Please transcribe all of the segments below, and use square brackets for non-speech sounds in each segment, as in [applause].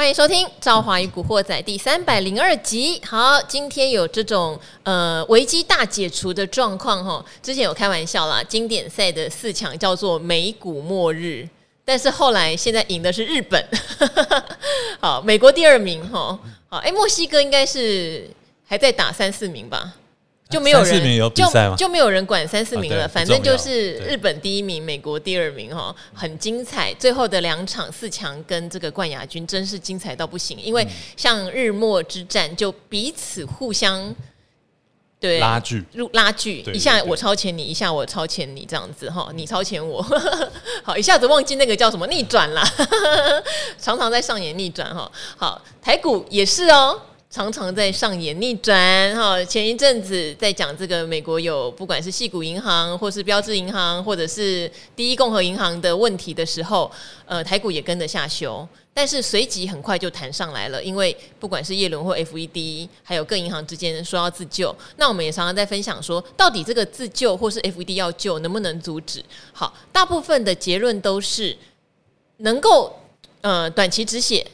欢迎收听《赵华与古惑仔》第三百零二集。好，今天有这种呃危机大解除的状况哈。之前有开玩笑啦，经典赛的四强叫做美股末日，但是后来现在赢的是日本。[laughs] 好，美国第二名哈。好，哎，墨西哥应该是还在打三四名吧。就没有人有就就没有人管三四名了，反正就是日本第一名，美国第二名哈，很精彩。最后的两场四强跟这个冠亚军真是精彩到不行，因为像日末之战就彼此互相对。拉锯，拉锯，一下我超前你，一下我超前你，这样子哈，你超前我，[laughs] 好，一下子忘记那个叫什么逆转啦，[laughs] 常常在上演逆转哈。好，台股也是哦。常常在上演逆转哈，前一阵子在讲这个美国有不管是矽谷银行，或是标志银行，或者是第一共和银行的问题的时候，呃，台股也跟着下修，但是随即很快就弹上来了，因为不管是叶伦或 FED，还有各银行之间说要自救，那我们也常常在分享说，到底这个自救或是 FED 要救能不能阻止？好，大部分的结论都是能够呃短期止血。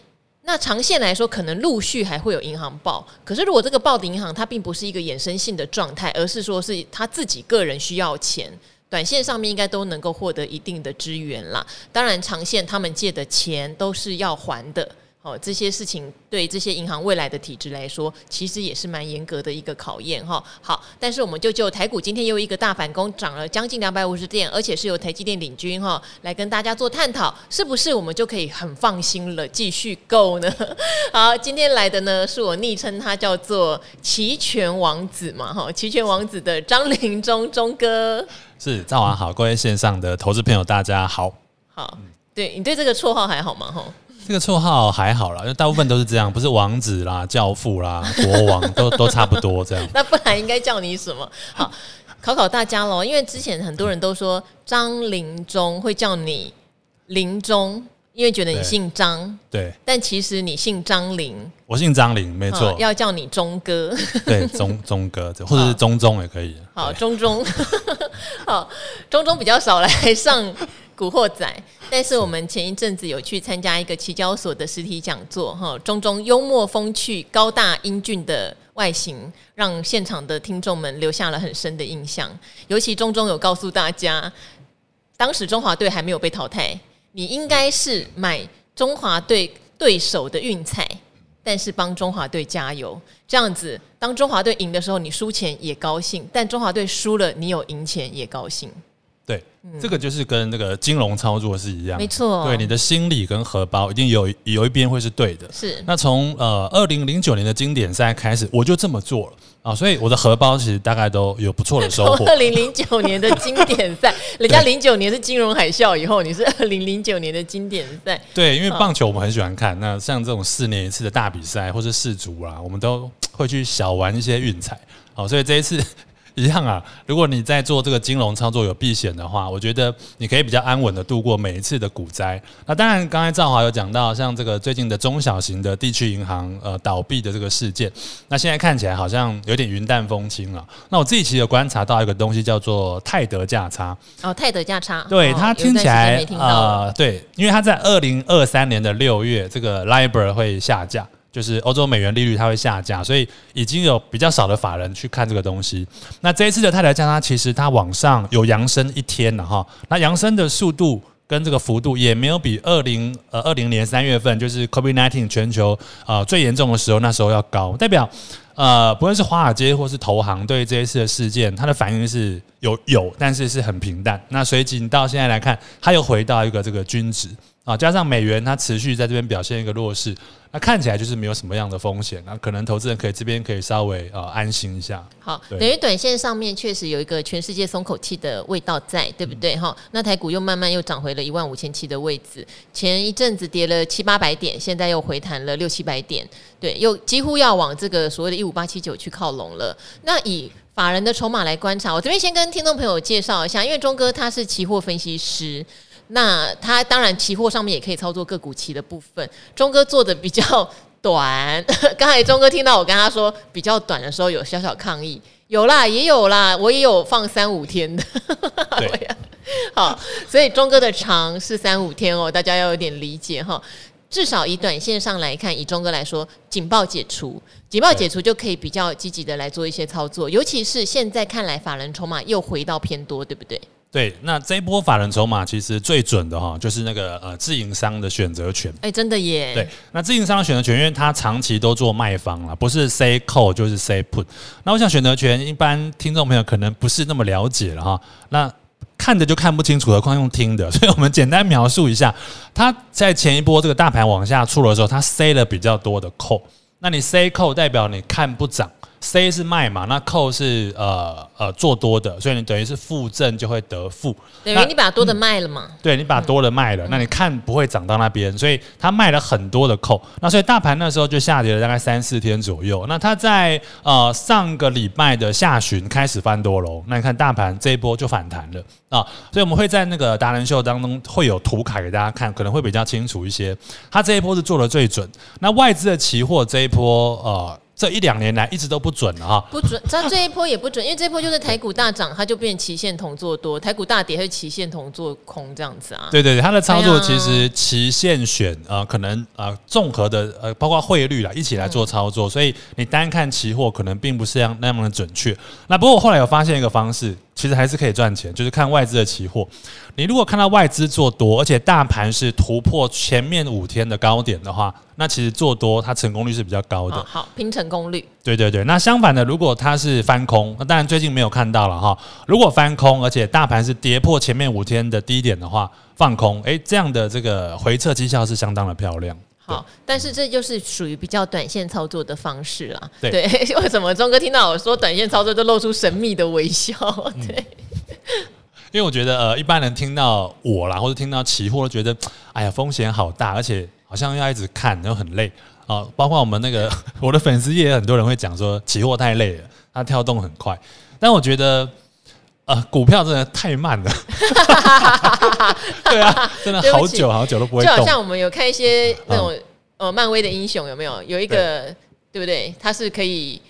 那长线来说，可能陆续还会有银行报。可是，如果这个报的银行它并不是一个衍生性的状态，而是说是他自己个人需要钱，短线上面应该都能够获得一定的支援啦。当然，长线他们借的钱都是要还的。哦，这些事情对这些银行未来的体制来说，其实也是蛮严格的一个考验哈。好，但是我们就就台股今天又一个大反攻，涨了将近两百五十点，而且是由台积电领军哈，来跟大家做探讨，是不是我们就可以很放心了继续购呢？[laughs] 好，今天来的呢是我昵称他叫做齐全王子嘛哈，齐全王子的张林中中哥，是早晚好，各位线上的投资朋友大家好，好，对你对这个绰号还好吗？哈。这个绰号还好啦，因为大部分都是这样，不是王子啦、教父啦、国王，都都差不多这样。[laughs] 那不然应该叫你什么？好，考考大家喽，因为之前很多人都说张林中会叫你林中，因为觉得你姓张。对。但其实你姓张林。我姓张林，没错。要叫你钟哥。[laughs] 对，钟钟哥，或者是钟钟也可以。好，钟钟。[laughs] 好，钟钟比较少来上。古惑仔，但是我们前一阵子有去参加一个期交所的实体讲座，哈，中中幽默风趣、高大英俊的外形，让现场的听众们留下了很深的印象。尤其中中有告诉大家，当时中华队还没有被淘汰，你应该是买中华队对手的运彩，但是帮中华队加油，这样子，当中华队赢的时候，你输钱也高兴；但中华队输了，你有赢钱也高兴。对，这个就是跟那个金融操作是一样，没错。对，你的心理跟荷包一定有有一边会是对的。是。那从呃二零零九年的经典赛开始，我就这么做了啊，所以我的荷包其实大概都有不错的收获。[laughs] 二零零九年的经典赛，[laughs] 人家零九年是金融海啸以后，你是二零零九年的经典赛。对，因为棒球我们很喜欢看，那像这种四年一次的大比赛或是世足啊，我们都会去小玩一些运彩。好，所以这一次。一样啊，如果你在做这个金融操作有避险的话，我觉得你可以比较安稳的度过每一次的股灾。那当然，刚才赵华有讲到，像这个最近的中小型的地区银行呃倒闭的这个事件，那现在看起来好像有点云淡风轻了。那我自己其实有观察到一个东西叫做泰德价差。哦，泰德价差，对，它听起来啊、呃，对，因为它在二零二三年的六月，这个 LIBOR 会下架。就是欧洲美元利率它会下降，所以已经有比较少的法人去看这个东西。那这一次的泰德价差，其实它往上有扬升一天了哈。那扬升的速度跟这个幅度也没有比二零呃二零年三月份就是 COVID-19 全球呃最严重的时候那时候要高，代表呃不论是华尔街或是投行对这一次的事件，它的反应是有有，但是是很平淡。那随即到现在来看，它又回到一个这个均值啊，加上美元它持续在这边表现一个弱势。那看起来就是没有什么样的风险，那可能投资人可以这边可以稍微呃安心一下。好，等于短线上面确实有一个全世界松口气的味道在，对不对？哈、嗯，那台股又慢慢又涨回了一万五千七的位置，前一阵子跌了七八百点，现在又回弹了六七百点，对，又几乎要往这个所谓的一五八七九去靠拢了。那以法人的筹码来观察，我这边先跟听众朋友介绍一下，因为钟哥他是期货分析师。那他当然期货上面也可以操作个股期的部分，钟哥做的比较短。[laughs] 刚才钟哥听到我跟他说比较短的时候，有小小抗议，有啦，也有啦，我也有放三五天的。[laughs] 对，好，所以钟哥的长是三五天哦，大家要有点理解哈。至少以短线上来看，以钟哥来说，警报解除，警报解除就可以比较积极的来做一些操作，尤其是现在看来，法人筹码又回到偏多，对不对？对，那这一波法人筹码其实最准的哈，就是那个呃自营商的选择权。哎，真的耶。对，那自营商的选择权，因为它长期都做卖方了，不是 say call 就是 say put。那我想选择权，一般听众朋友可能不是那么了解了哈。那看着就看不清楚，何况用听的，[laughs] 所以我们简单描述一下，它在前一波这个大盘往下出的时候，它 say 了比较多的 call。那你 say call 代表你看不涨。C 是卖嘛，那 call 是呃呃做多的，所以你等于是负正就会得负，等于你把多的卖了嘛？嗯、对，你把多的卖了，嗯、那你看不会涨到那边，所以它卖了很多的 call，那所以大盘那时候就下跌了大概三四天左右。那它在呃上个礼拜的下旬开始翻多喽，那你看大盘这一波就反弹了啊，所以我们会在那个达人秀当中会有图卡给大家看，可能会比较清楚一些。它这一波是做的最准，那外资的期货这一波呃。这一两年来一直都不准了哈，不准，它这一波也不准，因为这一波就是台股大涨，它就变期限同做多；台股大跌，它就期限同做空这样子啊。对对对，它的操作其实期限选呃，可能啊综合的呃，包括汇率啦一起来做操作，所以你单看期货可能并不是那样那么的准确。那不过我后来有发现一个方式。其实还是可以赚钱，就是看外资的期货。你如果看到外资做多，而且大盘是突破前面五天的高点的话，那其实做多它成功率是比较高的。好，好，拼成功率。对对对。那相反的，如果它是翻空，那当然最近没有看到了哈。如果翻空，而且大盘是跌破前面五天的低点的话，放空，诶，这样的这个回撤绩效是相当的漂亮。好，但是这就是属于比较短线操作的方式啦。对，对，[laughs] 为什么钟哥听到我说短线操作就露出神秘的微笑？对，嗯、因为我觉得呃，一般人听到我啦，或者听到期货，觉得哎呀风险好大，而且好像要一直看，然后很累啊、呃。包括我们那个 [laughs] 我的粉丝也，很多人会讲说期货太累了，它跳动很快。但我觉得呃，股票真的太慢了。[laughs] 对啊，真的好久好久都不会动。就好像我们有看一些那种呃漫威的英雄，有没有？有一个对，对不对？他是可以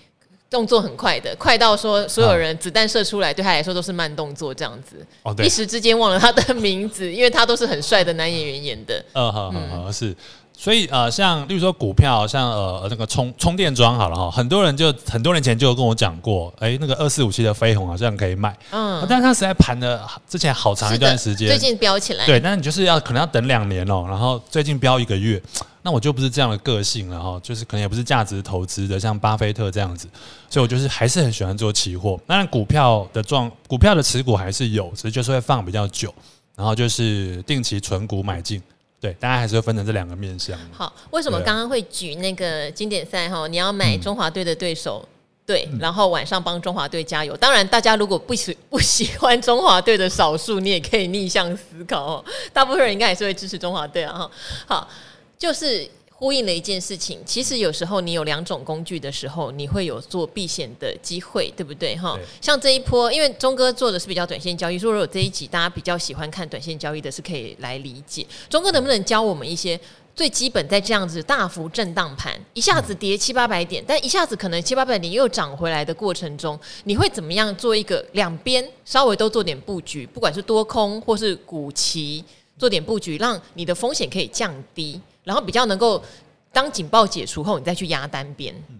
动作很快的，快到说所有人子弹射出来对他来说都是慢动作这样子。哦，对，一时之间忘了他的名字，因为他都是很帅的男演员演的。嗯，好好好，是。所以呃，像例如说股票，像呃那个充充电桩好了哈，很多人就很多年前就有跟我讲过，哎，那个二四五七的飞鸿好像可以买，嗯，但是它实在盘了之前好长一段时间，最近飙起来，对，但是你就是要可能要等两年哦，然后最近飙一个月，那我就不是这样的个性了哈，就是可能也不是价值投资的，像巴菲特这样子，所以我就是还是很喜欢做期货，当然股票的状股票的持股还是有，只是就是会放比较久，然后就是定期存股买进。对，大家还是会分成这两个面向。好，为什么刚刚会举那个经典赛哈？你要买中华队的对手，嗯、对，然后晚上帮中华队加油。当然，大家如果不喜不喜欢中华队的少数，你也可以逆向思考哦。大部分人应该还是会支持中华队啊。哈，好，就是。呼应了一件事情，其实有时候你有两种工具的时候，你会有做避险的机会，对不对？哈，像这一波，因为钟哥做的是比较短线交易，所以如果这一集大家比较喜欢看短线交易的，是可以来理解。钟哥能不能教我们一些最基本，在这样子大幅震荡盘，一下子跌七八百点，但一下子可能七八百点又涨回来的过程中，你会怎么样做一个两边稍微都做点布局，不管是多空或是股期做点布局，让你的风险可以降低。然后比较能够当警报解除后，你再去压单边。嗯，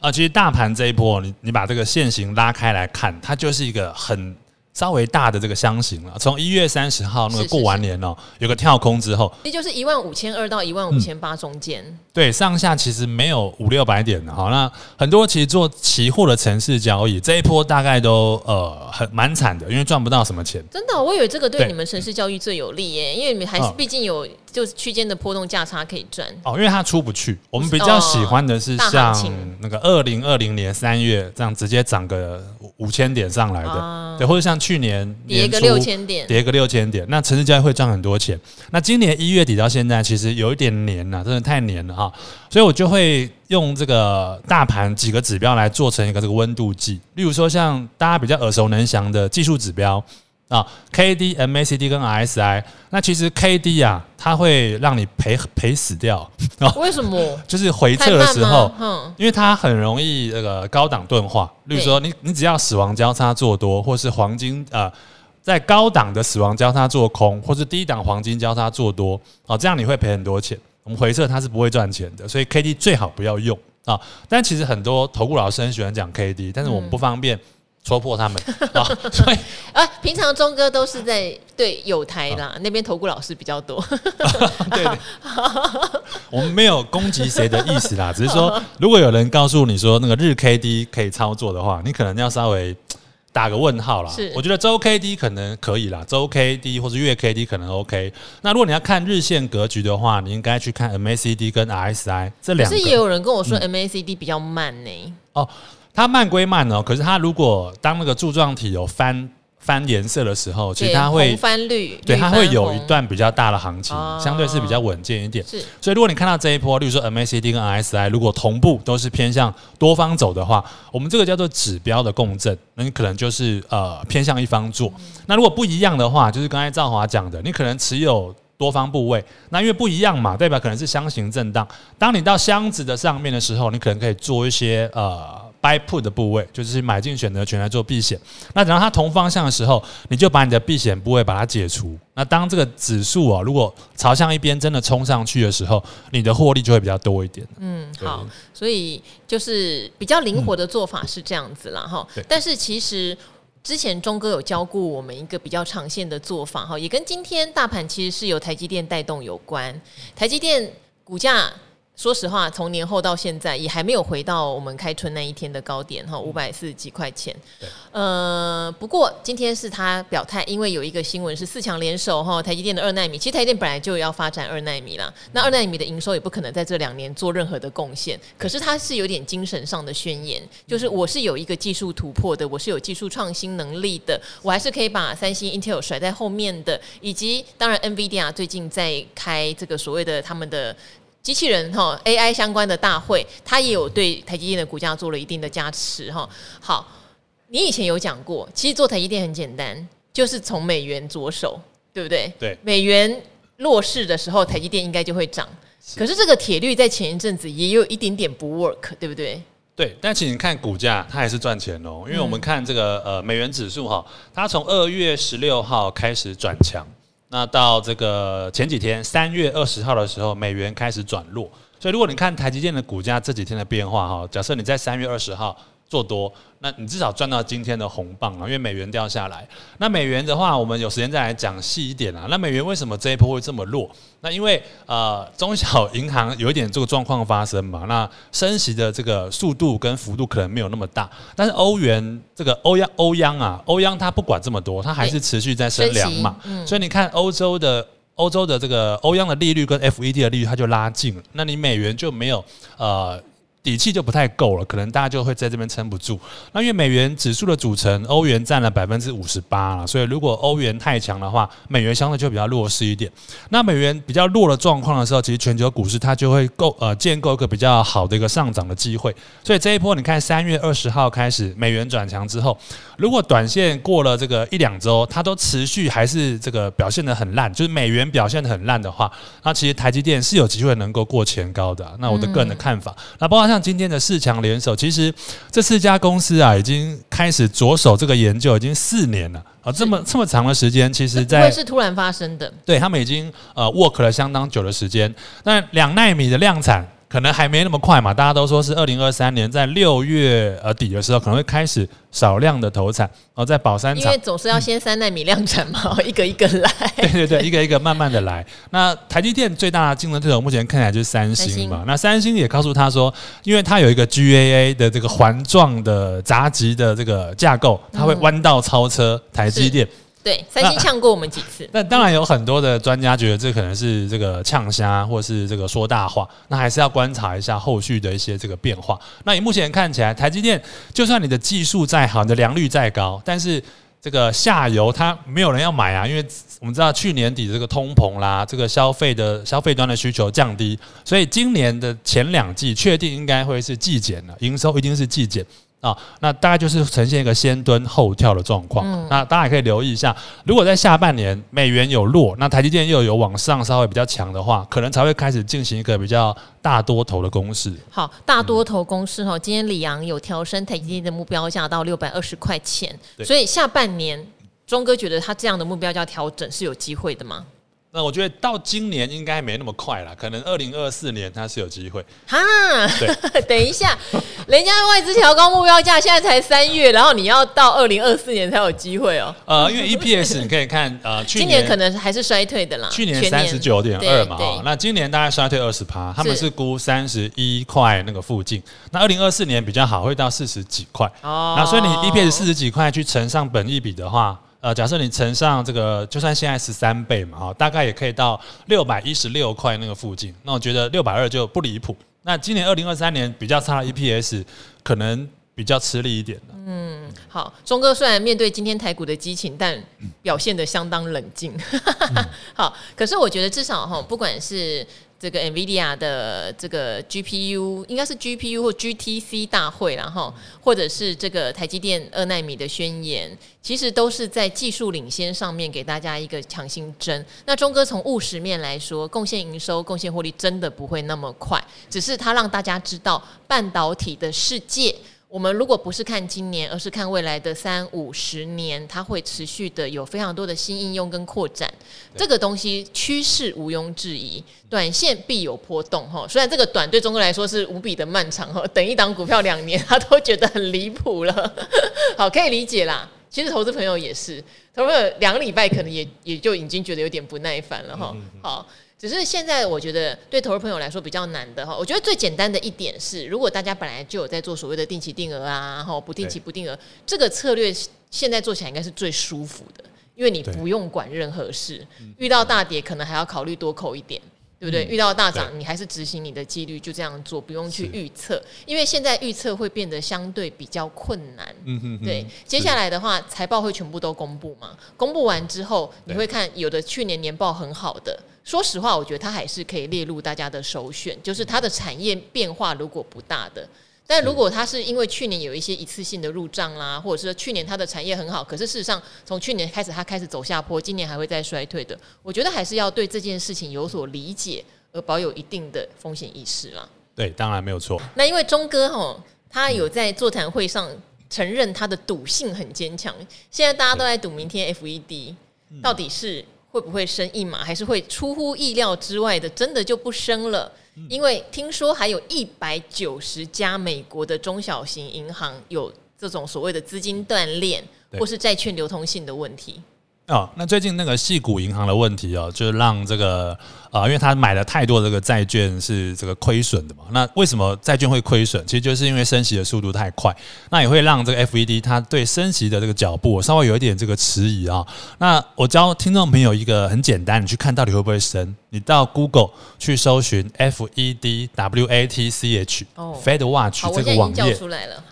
啊，其实大盘这一波，你你把这个线型拉开来看，它就是一个很。稍微大的这个箱型了，从一月三十号那个过完年哦，有个跳空之后，也就是一万五千二到一万五千八中间，嗯，对，上下其实没有五六百点的哈。那很多其实做期货的城市交易，这一波大概都呃很蛮惨的，因为赚不到什么钱。真的，我以为这个对你们城市交易最有利耶，因为你们还是毕竟有就是区间的波动价差可以赚。哦，因为它出不去，我们比较喜欢的是像那个二零二零年三月这样直接涨个五千点上来的，啊、对，或者像。去年跌个六千点，跌个六千点，那城市交易会赚很多钱。那今年一月底到现在，其实有一点黏了，真的太黏了哈。所以我就会用这个大盘几个指标来做成一个这个温度计。例如说，像大家比较耳熟能详的技术指标啊，K D、M A C D 跟 R S I。那其实 K D 啊，它会让你赔赔死掉。为什么？[laughs] 就是回撤的时候，因为它很容易那个高档钝化。例如说你，你你只要死亡交叉做多，或是黄金呃，在高档的死亡交叉做空，或是低档黄金交叉做多，哦，这样你会赔很多钱。我们回撤它是不会赚钱的，所以 K D 最好不要用啊。但其实很多投顾老师很喜欢讲 K D，但是我们不方便戳破他们、嗯、[laughs] 啊。所以啊，平常钟哥都是在对有台啦，啊、那边投顾老师比较多。[laughs] 对，对，[laughs] 我们没有攻击谁的意思啦，只是说如果有人告诉你说那个日 K D 可以操作的话，你可能要稍微。打个问号啦，是我觉得周 K D 可能可以啦，周 K D 或者月 K D 可能 OK。那如果你要看日线格局的话，你应该去看 M A C D 跟 R S I 这两个。可是也有人跟我说 M A C D 比较慢呢、欸嗯。哦，它慢归慢哦，可是它如果当那个柱状体有翻。翻颜色的时候，其实它会翻绿，对，它会有一段比较大的行情，相对是比较稳健一点。是，所以如果你看到这一波，例如说 MACD 跟 RSI 如果同步都是偏向多方走的话，我们这个叫做指标的共振，那你可能就是呃偏向一方做。那如果不一样的话，就是刚才赵华讲的，你可能持有多方部位，那因为不一样嘛，代表可能是箱型震荡。当你到箱子的上面的时候，你可能可以做一些呃。Buy put 的部位就是买进选择权来做避险，那等到它同方向的时候，你就把你的避险部位把它解除。那当这个指数啊，如果朝向一边真的冲上去的时候，你的获利就会比较多一点。嗯，好，所以就是比较灵活的做法是这样子啦。哈、嗯。但是其实之前钟哥有教过我们一个比较长线的做法哈，也跟今天大盘其实是由台积电带动有关。台积电股价。说实话，从年后到现在也还没有回到我们开春那一天的高点哈，五百四十几块钱。呃，不过今天是他表态，因为有一个新闻是四强联手哈，台积电的二纳米，其实台积电本来就要发展二纳米啦。那二纳米的营收也不可能在这两年做任何的贡献，可是他是有点精神上的宣言，就是我是有一个技术突破的，我是有技术创新能力的，我还是可以把三星、Intel 甩在后面的，以及当然 NVIDIA 最近在开这个所谓的他们的。机器人哈 AI 相关的大会，它也有对台积电的股价做了一定的加持哈。好，你以前有讲过，其实做台积电很简单，就是从美元着手，对不对？对。美元弱势的时候，台积电应该就会涨。可是这个铁律在前一阵子也有一点点不 work，对不对？对。但请你看股价，它还是赚钱哦，因为我们看这个呃美元指数哈，它从二月十六号开始转强。那到这个前几天，三月二十号的时候，美元开始转弱。所以如果你看台积电的股价这几天的变化哈，假设你在三月二十号做多，那你至少赚到今天的红棒啊，因为美元掉下来。那美元的话，我们有时间再来讲细一点啊。那美元为什么这一波会这么弱？那因为呃，中小银行有一点这个状况发生嘛。那升息的这个速度跟幅度可能没有那么大，但是欧元这个欧央欧央啊，欧央它不管这么多，它还是持续在升两码。所以你看欧洲的欧洲的这个欧央的利率跟 FED 的利率，它就拉近了。那你美元就没有呃。底气就不太够了，可能大家就会在这边撑不住。那因为美元指数的组成，欧元占了百分之五十八了，所以如果欧元太强的话，美元相对就比较弱势一点。那美元比较弱的状况的时候，其实全球股市它就会构呃建构一个比较好的一个上涨的机会。所以这一波你看三月二十号开始美元转强之后，如果短线过了这个一两周，它都持续还是这个表现得很烂，就是美元表现得很烂的话，那其实台积电是有机会能够过前高的。那我的个人的看法，那包括像。像今天的四强联手，其实这四家公司啊，已经开始着手这个研究，已经四年了啊，这么这么长的时间，其实在会是突然发生的，对他们已经呃 work 了相当久的时间。那两纳米的量产。可能还没那么快嘛，大家都说是二零二三年在六月呃底的时候可能会开始少量的投产，然后在宝山厂，因为总是要先三奈米量产嘛，嗯、一个一个来。[laughs] 对对对，一个一个慢慢的来。那台积电最大的竞争对手目前看起来就是三星嘛。那三星也告诉他说，因为它有一个 GAA 的这个环状的闸极的这个架构，它会弯道超车台积电。对，三星呛过我们几次。那当然有很多的专家觉得这可能是这个呛虾，或是这个说大话。那还是要观察一下后续的一些这个变化。那以目前看起来，台积电就算你的技术再好，你的良率再高，但是这个下游它没有人要买啊，因为我们知道去年底这个通膨啦，这个消费的消费端的需求降低，所以今年的前两季确定应该会是季减了，营收一定是季减。啊、哦，那大概就是呈现一个先蹲后跳的状况。嗯、那大家也可以留意一下，如果在下半年美元有弱，那台积电又有往上稍微比较强的话，可能才会开始进行一个比较大多头的攻势。好，大多头攻势哈，今天李阳有调升台积电的目标价到六百二十块钱，所以下半年钟哥觉得他这样的目标价调整是有机会的吗？那我觉得到今年应该没那么快了，可能二零二四年它是有机会。哈，对，[laughs] 等一下，人家外资调高目标价，现在才三月，然后你要到二零二四年才有机会哦。呃，因为 EPS 你可以看，呃，去年今年可能还是衰退的啦。去年三十九点二嘛，哦，那今年大概衰退二十趴，他们是估三十一块那个附近。那二零二四年比较好，会到四十几块。哦，那所以你 EPS 四十几块去乘上本益比的话。呃，假设你乘上这个，就算现在十三倍嘛，哈，大概也可以到六百一十六块那个附近。那我觉得六百二就不离谱。那今年二零二三年比较差的 EPS，可能比较吃力一点。嗯，好，钟哥虽然面对今天台股的激情，但表现的相当冷静。[laughs] 嗯、好，可是我觉得至少哈，不管是。这个 NVIDIA 的这个 GPU 应该是 GPU 或 GTC 大会，然后或者是这个台积电二奈米的宣言，其实都是在技术领先上面给大家一个强心针。那钟哥从务实面来说，贡献营收、贡献获利真的不会那么快，只是他让大家知道半导体的世界。我们如果不是看今年，而是看未来的三五十年，它会持续的有非常多的新应用跟扩展。这个东西趋势毋庸置疑，短线必有波动哈。虽然这个短对中国来说是无比的漫长哈，等一档股票两年，他都觉得很离谱了。[laughs] 好，可以理解啦。其实投资朋友也是，投资朋友两个礼拜可能也也就已经觉得有点不耐烦了哈。好。只是现在，我觉得对投资朋友来说比较难的哈。我觉得最简单的一点是，如果大家本来就有在做所谓的定期定额啊，哈，不定期不定额，这个策略现在做起来应该是最舒服的，因为你不用管任何事，遇到大跌可能还要考虑多扣一点，对不对？遇到大涨，你还是执行你的纪律，就这样做，不用去预测，因为现在预测会变得相对比较困难。嗯哼，对。接下来的话，财报会全部都公布嘛？公布完之后，你会看有的去年年报很好的。说实话，我觉得它还是可以列入大家的首选，就是它的产业变化如果不大的，但如果他是因为去年有一些一次性的入账啦，或者是去年他的产业很好，可是事实上从去年开始他开始走下坡，今年还会再衰退的，我觉得还是要对这件事情有所理解，而保有一定的风险意识啦。对，当然没有错。那因为钟哥哈，他有在座谈会上承认他的赌性很坚强，现在大家都在赌明天 FED 到底是。会不会升一码，还是会出乎意料之外的，真的就不升了？因为听说还有一百九十家美国的中小型银行有这种所谓的资金断裂，或是债券流通性的问题。哦，那最近那个矽谷银行的问题哦，就是让这个啊、呃，因为他买了太多的这个债券是这个亏损的嘛。那为什么债券会亏损？其实就是因为升息的速度太快，那也会让这个 FED 它对升息的这个脚步稍微有一点这个迟疑啊。那我教听众朋友一个很简单，你去看到底会不会升？你到 Google 去搜寻 FED WATCH Fed Watch 这个网页，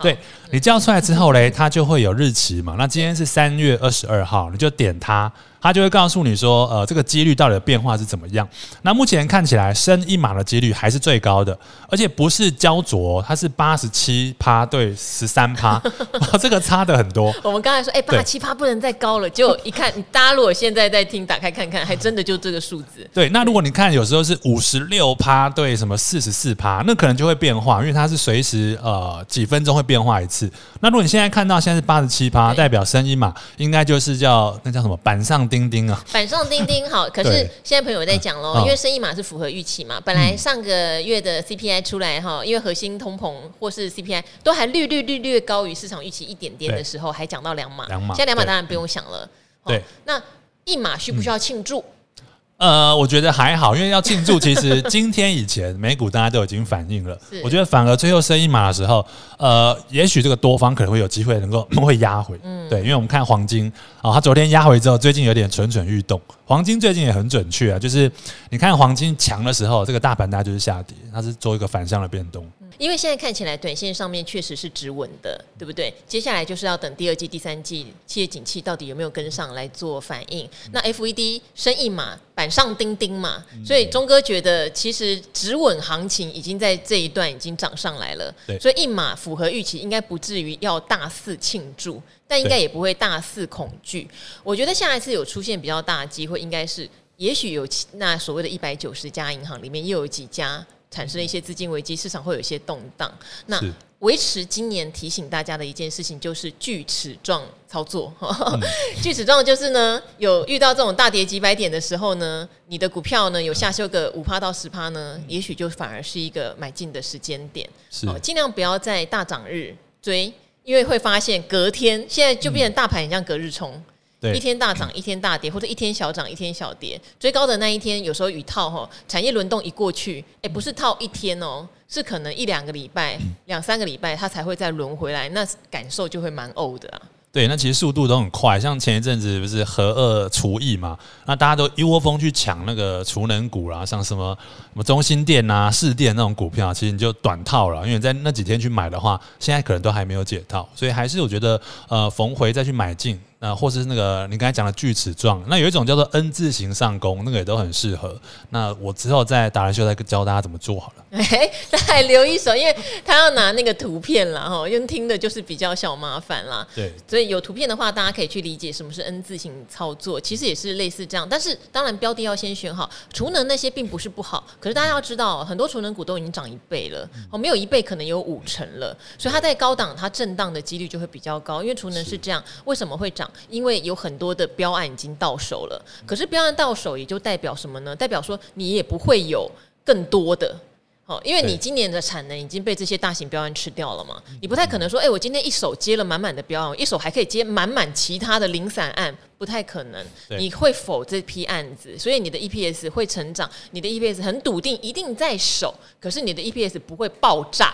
对，你叫出来之后嘞，它就会有日期嘛。那今天是三月二十二号，你就点它。他就会告诉你说，呃，这个几率到底的变化是怎么样？那目前看起来升一码的几率还是最高的，而且不是焦灼，它是八十七趴对十三趴，[laughs] 这个差的很多。我们刚才说，哎，八十七趴不能再高了，结果一看，大家如果现在在听，打开看看，还真的就这个数字。对，那如果你看有时候是五十六趴对什么四十四趴，那可能就会变化，因为它是随时呃几分钟会变化一次。那如果你现在看到现在是八十七趴，代表升一码，应该就是叫那叫什么板上。钉钉啊，板上钉钉好。可是现在朋友在讲喽，因为生意码是符合预期嘛。本来上个月的 CPI 出来哈，因为核心通膨或是 CPI 都还略略略略高于市场预期一点点的时候，还讲到两码。两码，现在两码当然不用想了。对，那一码需不需要庆祝？呃，我觉得还好，因为要庆祝，其实今天以前美股大家都已经反应了。我觉得反而最后升一码的时候，呃，也许这个多方可能会有机会能够会压回。嗯，对，因为我们看黄金啊，它昨天压回之后，最近有点蠢蠢欲动。黄金最近也很准确啊，就是你看黄金强的时候，这个大盘大家就是下跌，它是做一个反向的变动。因为现在看起来，短线上面确实是止稳的，对不对？接下来就是要等第二季、第三季企业景气到底有没有跟上来做反应。那 FED 升一码，板上钉钉嘛，所以钟哥觉得其实止稳行情已经在这一段已经涨上来了。所以一码符合预期，应该不至于要大肆庆祝，但应该也不会大肆恐惧。我觉得下一次有出现比较大的机会，应该是也许有那所谓的一百九十家银行里面又有几家。产生了一些资金危机，市场会有一些动荡。那维持今年提醒大家的一件事情就是锯齿状操作。嗯、[laughs] 锯齿状就是呢，有遇到这种大跌几百点的时候呢，你的股票呢有下修个五趴到十趴呢，也许就反而是一个买进的时间点。是，尽量不要在大涨日追，因为会发现隔天现在就变成大盘很像隔日冲。一天大涨，[clears throat] 一天大跌，或者一天小涨，一天小跌。最高的那一天，有时候与套哈，产业轮动一过去，哎，不是套一天哦，是可能一两个礼拜、两三个礼拜，它才会再轮回来，那感受就会蛮呕的啊。对，那其实速度都很快，像前一阵子不是核二除役嘛，那大家都一窝蜂去抢那个储能股啦，像什么什么中心电啊、市电那种股票，其实你就短套了，因为在那几天去买的话，现在可能都还没有解套，所以还是我觉得呃逢回再去买进。呃，或是那个你刚才讲的锯齿状，那有一种叫做 N 字形上攻，那个也都很适合。那我之后在达人秀再教大家怎么做好了。[laughs] 哎，再留一手，因为他要拿那个图片啦，哈，用听的就是比较小麻烦啦。对，所以有图片的话，大家可以去理解什么是 N 字形操作，其实也是类似这样。但是当然标的要先选好，储能那些并不是不好，可是大家要知道，很多储能股都已经涨一倍了，哦，没有一倍可能有五成了，所以它在高档它震荡的几率就会比较高，因为储能是这样，为什么会涨？因为有很多的标案已经到手了，可是标案到手也就代表什么呢？代表说你也不会有更多的，哦，因为你今年的产能已经被这些大型标案吃掉了嘛，你不太可能说，哎，我今天一手接了满满的标案，一手还可以接满满其他的零散案。不太可能，你会否这批案子，所以你的 EPS 会成长，你的 EPS 很笃定，一定在手，可是你的 EPS 不会爆炸，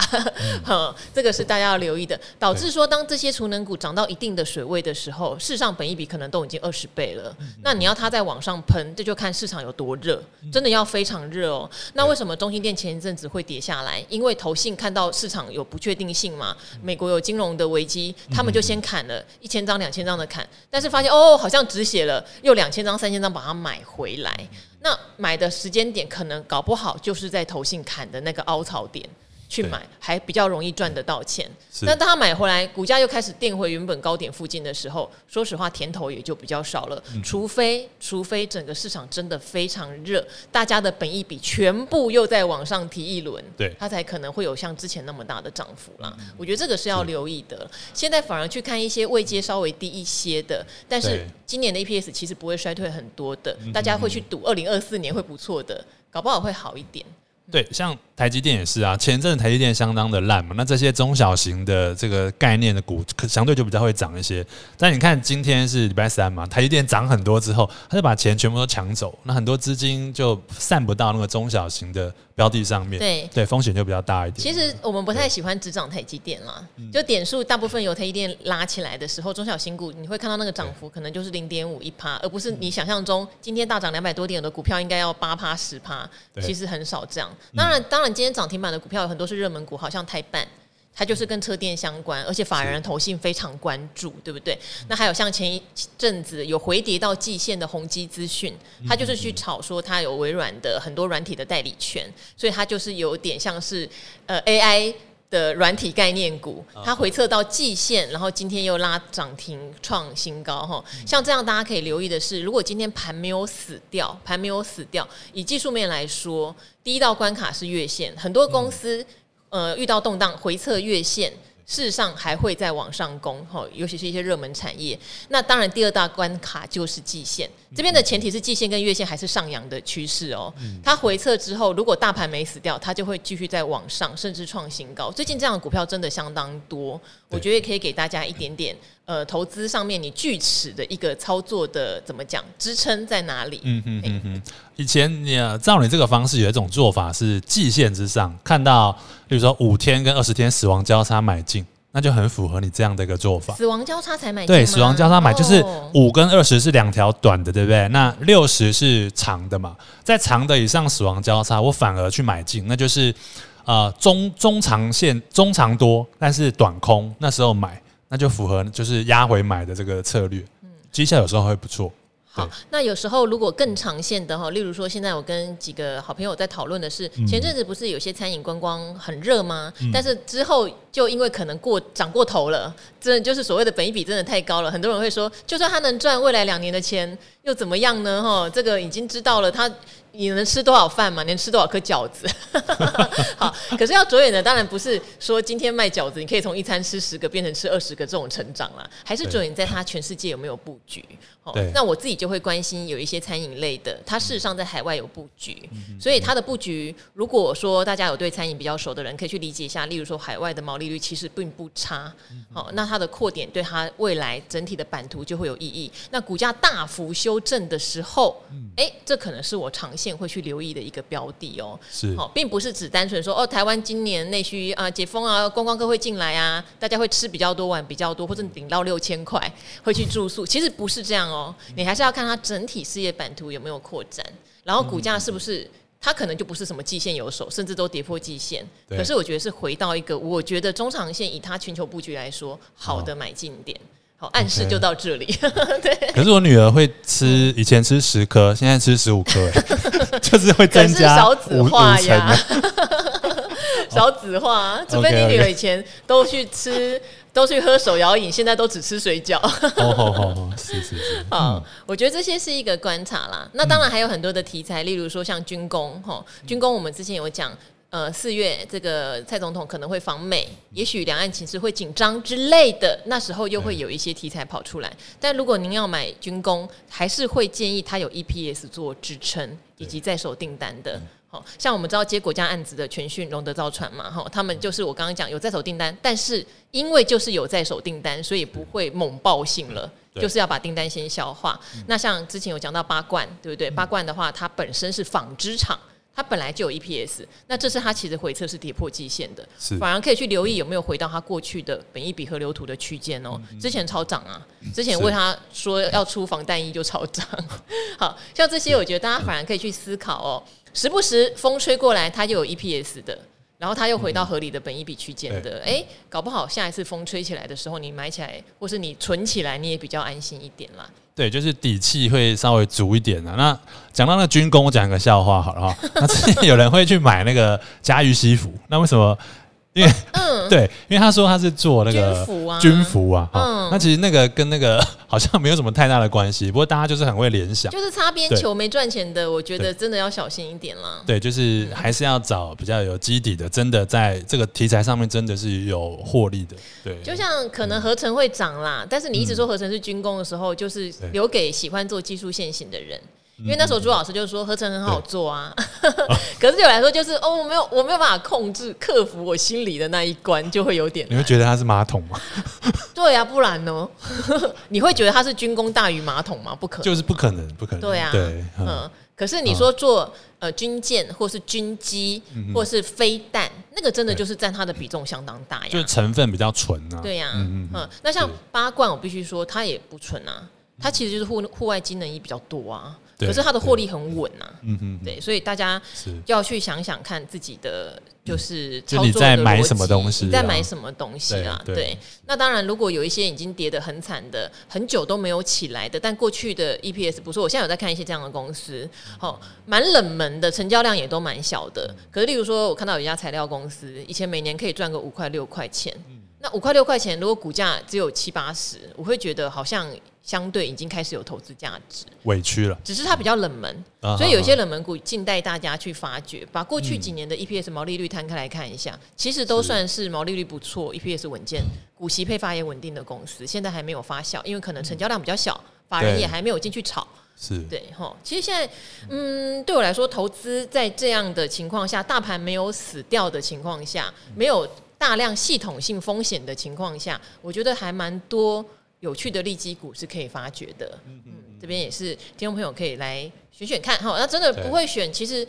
嗯、[laughs] 这个是大家要留意的。导致说，当这些储能股涨到一定的水位的时候，事实上本一比可能都已经二十倍了。那你要它再往上喷，这就看市场有多热，真的要非常热哦。那为什么中心店前一阵子会跌下来？因为投信看到市场有不确定性嘛，美国有金融的危机，他们就先砍了一千张、两千张的砍，但是发现哦，好像。只写了又两千张、三千张把它买回来，那买的时间点可能搞不好就是在投信砍的那个凹槽点。去买还比较容易赚得到钱，但当他买回来，股价又开始垫回原本高点附近的时候，说实话甜头也就比较少了。除非除非整个市场真的非常热，大家的本意比全部又再往上提一轮，对，它才可能会有像之前那么大的涨幅啦。我觉得这个是要留意的。现在反而去看一些位阶稍微低一些的，但是今年的 EPS 其实不会衰退很多的，大家会去赌二零二四年会不错的，搞不好会好一点。对，像台积电也是啊，前阵子台积电相当的烂嘛，那这些中小型的这个概念的股，可相对就比较会涨一些。但你看今天是礼拜三嘛，台积电涨很多之后，他就把钱全部都抢走，那很多资金就散不到那个中小型的标的上面，对对，风险就比较大一点。其实我们不太喜欢只涨台积电啦，就点数大部分由台积电拉起来的时候，中小型股你会看到那个涨幅可能就是零点五一趴，而不是你想象中今天大涨两百多点的股票应该要八趴十趴，其实很少这样。当然，当然今天涨停板的股票有很多是热门股，好像台办。它就是跟车店相关，而且法人投信非常关注，对不对？那还有像前一阵子有回跌到季线的宏基资讯，它就是去炒说它有微软的很多软体的代理权，所以它就是有点像是呃 AI 的软体概念股，它回撤到季线，然后今天又拉涨停创新高哈。像这样大家可以留意的是，如果今天盘没有死掉，盘没有死掉，以技术面来说，第一道关卡是月线，很多公司。呃，遇到动荡回撤月线，事实上还会再往上攻，哈，尤其是一些热门产业。那当然，第二大关卡就是季线，这边的前提是季线跟月线还是上扬的趋势哦。它回撤之后，如果大盘没死掉，它就会继续再往上，甚至创新高。最近这样的股票真的相当多，我觉得也可以给大家一点点。呃，投资上面你锯齿的一个操作的怎么讲支撑在哪里？嗯嗯嗯嗯。以前你照你这个方式有一种做法是季线之上看到，比如说五天跟二十天死亡交叉买进，那就很符合你这样的一个做法。死亡交叉才买进？对，死亡交叉买就是五跟二十是两条短的，对不对？那六十是长的嘛，在长的以上死亡交叉，我反而去买进，那就是呃中中长线中长多，但是短空那时候买。那就符合就是压回买的这个策略，嗯，绩效有时候会不错。好，那有时候如果更长线的哈，例如说现在我跟几个好朋友在讨论的是，前阵子不是有些餐饮观光很热吗？但是之后就因为可能过涨过头了，真的就是所谓的本一比真的太高了。很多人会说，就算他能赚未来两年的钱，又怎么样呢？哈，这个已经知道了，他你能吃多少饭吗？你能吃多少颗饺子？[laughs] 好，可是要着眼的当然不是说今天卖饺子，你可以从一餐吃十个变成吃二十个这种成长啦，还是着眼在他全世界有没有布局。好，那我自己就会关心有一些餐饮类的，它事实上在海外有布局，所以它的布局，如果说大家有对餐饮比较熟的人，可以去理解一下，例如说海外的毛利率其实并不差，好，那它的扩点对它未来整体的版图就会有意义。那股价大幅修正的时候，哎、欸，这可能是我长线会去留意的一个标的哦。是，好，并不是只单纯说哦，台湾今年内需啊解封啊，观光客会进来啊，大家会吃比较多，玩比较多，或者顶到六千块会去住宿，其实不是这样哦。你还是要看它整体事业版图有没有扩展，然后股价是不是。它可能就不是什么季线有手，甚至都跌破季线。可是我觉得是回到一个，我觉得中长线以它全球布局来说，好的买进点。好，暗示就到这里。[laughs] 对。可是我女儿会吃，以前吃十颗，现在吃十五颗，[laughs] 就是会增加少子化呀。[laughs] 少子化，除非你女儿以前都去吃。都去喝手摇饮，现在都只吃水饺。哦，好好好，是是是。好，我觉得这些是一个观察啦。那当然还有很多的题材，例如说像军工，哈，军工我们之前有讲，呃，四月这个蔡总统可能会访美，也许两岸情势会紧张之类的，那时候又会有一些题材跑出来。但如果您要买军工，还是会建议它有 EPS 做支撑以及在手订单的。好像我们知道接国家案子的全讯、荣德造船嘛，哈，他们就是我刚刚讲有在手订单，但是因为就是有在手订单，所以不会猛爆性了，就是要把订单先消化。那像之前有讲到八冠，对不对？八冠的话，它本身是纺织厂，它本来就有 EPS，那这次它其实回撤是跌破季线的，反而可以去留意有没有回到它过去的本益比河流图的区间哦。之前超涨啊，之前为他说要出防弹衣就超涨，好像这些我觉得大家反而可以去思考哦。时不时风吹过来，它就有 EPS 的，然后它又回到合理的本益比区间的，哎、搞不好下一次风吹起来的时候，你买起来或是你存起来，你也比较安心一点啦。对，就是底气会稍微足一点的。那讲到那军工，讲个笑话好了哈。那之前有人会去买那个家喻西服，那为什么？因为，[laughs] 嗯，[laughs] 对，因为他说他是做那个军服啊，军服啊，嗯，那其实那个跟那个 [laughs] 好像没有什么太大的关系，不过大家就是很会联想，就是擦边球没赚钱的，我觉得真的要小心一点啦。对，就是还是要找比较有基底的，真的在这个题材上面真的是有获利的。对，就像可能合成会涨啦，但是你一直说合成是军工的时候，就是留给喜欢做技术线型的人。因为那时候朱老师就说合成很好做啊，[laughs] 可是对我来说就是哦，我没有我没有办法控制克服我心里的那一关，就会有点。你会觉得它是马桶吗？[laughs] 对啊，不然呢？[laughs] 你会觉得它是军工大于马桶吗？不可能，就是不可能，不可能。对啊，对，嗯。可是你说做呃军舰或是军机或是飞弹，那个真的就是占它的比重相当大呀，就是成分比较纯啊。对呀，嗯嗯。那像八罐，我必须说它也不纯啊，它其实就是户户外机能衣比较多啊。可是它的获利很稳呐，嗯嗯，对，所以大家要去想想看自己的就是操作的逻辑，在买什么东西，在买什么东西啊？对，那当然，如果有一些已经跌得很惨的，很久都没有起来的，但过去的 EPS 不错，我现在有在看一些这样的公司，好，蛮冷门的，成交量也都蛮小的。可是，例如说，我看到有一家材料公司，以前每年可以赚个五块六块钱，那五块六块钱，如果股价只有七八十，我会觉得好像。相对已经开始有投资价值，委屈了，只是它比较冷门，啊、所以有些冷门股静待大家去发掘。把过去几年的 EPS 毛利率摊开来看一下，嗯、其实都算是毛利率不错、EPS 稳健、股息配发也稳定的公司。现在还没有发酵，因为可能成交量比较小，法人也还没有进去炒。是对哈。其实现在，嗯，对我来说，投资在这样的情况下，大盘没有死掉的情况下，没有大量系统性风险的情况下，我觉得还蛮多。有趣的利基股是可以发掘的，嗯嗯，这边也是听众朋友可以来选选看哈。那真的不会选，其实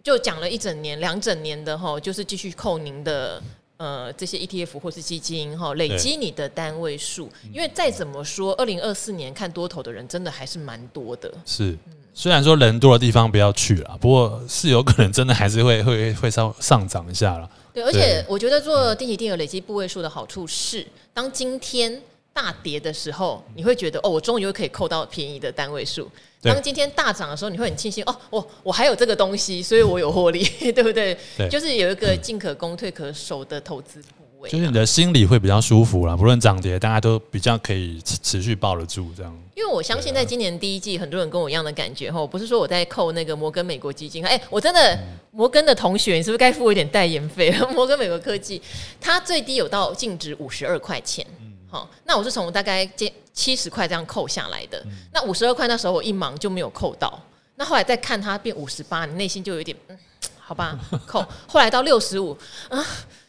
就讲了一整年、两整年的哈，就是继续扣您的呃这些 ETF 或是基金哈，累积你的单位数。因为再怎么说，二零二四年看多头的人真的还是蛮多的。是，虽然说人多的地方不要去了，不过是有可能真的还是会会会稍上涨一下了。对，而且我觉得做定期定额累积部位数的好处是，当今天。大跌的时候，你会觉得哦，我终于又可以扣到便宜的单位数。当今天大涨的时候，你会很庆幸哦，我我还有这个东西，所以我有获利，[laughs] 对不对？对，就是有一个进可攻退可守的投资就是你的心里会比较舒服啦。不论涨跌，大家都比较可以持续抱得住这样。因为我相信，在今年第一季，很多人跟我一样的感觉哈，不是说我在扣那个摩根美国基金，哎，我真的摩根的同学，你是不是该付我一点代言费？[laughs] 摩根美国科技，它最低有到净值五十二块钱，好，那我是从大概接七十块这样扣下来的。那五十二块那时候我一忙就没有扣到，那后来再看它变五十八，你内心就有点嗯。好吧，扣。后来到六十五啊，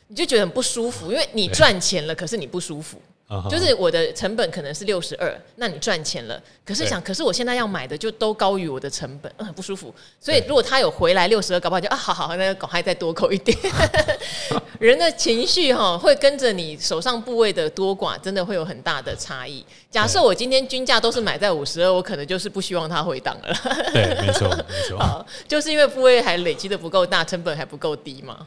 你就觉得很不舒服，因为你赚钱了，可是你不舒服。就是我的成本可能是六十二，那你赚钱了，可是想，可是我现在要买的就都高于我的成本，很不舒服。所以如果他有回来六十二，搞不好就啊，好好，那个还再多扣一点。[laughs] 人的情绪哈会跟着你手上部位的多寡，真的会有很大的差异。假设我今天均价都是买在五十二，我可能就是不希望它回档了。对，没错，没错。[laughs] 就是因为部位还累积的不够大，成本还不够低嘛。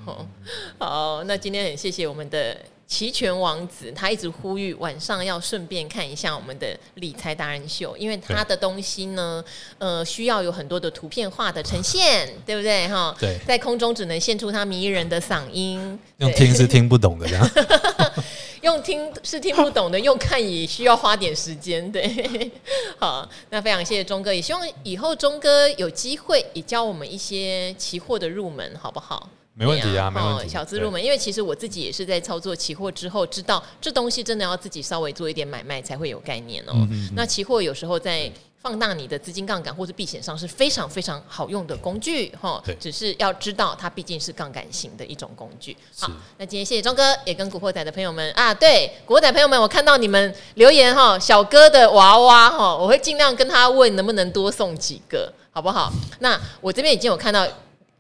好，那今天很谢谢我们的。期权王子，他一直呼吁晚上要顺便看一下我们的理财达人秀，因为他的东西呢，呃，需要有很多的图片化的呈现，对不对？哈，对，在空中只能献出他迷人的嗓音，用听是听不懂的，这样，[laughs] [laughs] 用听是听不懂的，用看也需要花点时间，对。[laughs] 好，那非常谢谢钟哥，也希望以后钟哥有机会也教我们一些期货的入门，好不好？没问题啊，没问题。小资入门，因为其实我自己也是在操作期货之后，知道这东西真的要自己稍微做一点买卖才会有概念哦。那期货有时候在放大你的资金杠杆或者避险上是非常非常好用的工具哈。只是要知道它毕竟是杠杆型的一种工具。好，那今天谢谢庄哥，也跟古惑仔的朋友们啊，对，古惑仔朋友们，我看到你们留言哈，小哥的娃娃哈，我会尽量跟他问能不能多送几个，好不好？那我这边已经有看到。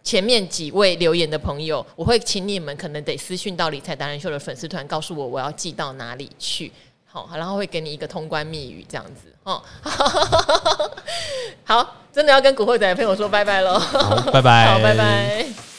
前面几位留言的朋友，我会请你们可能得私讯到理财达人秀的粉丝团，告诉我我要寄到哪里去，好，然后会给你一个通关密语，这样子，哦，[laughs] 好，真的要跟古惑仔的朋友说拜拜喽，拜拜，好，拜拜。[laughs]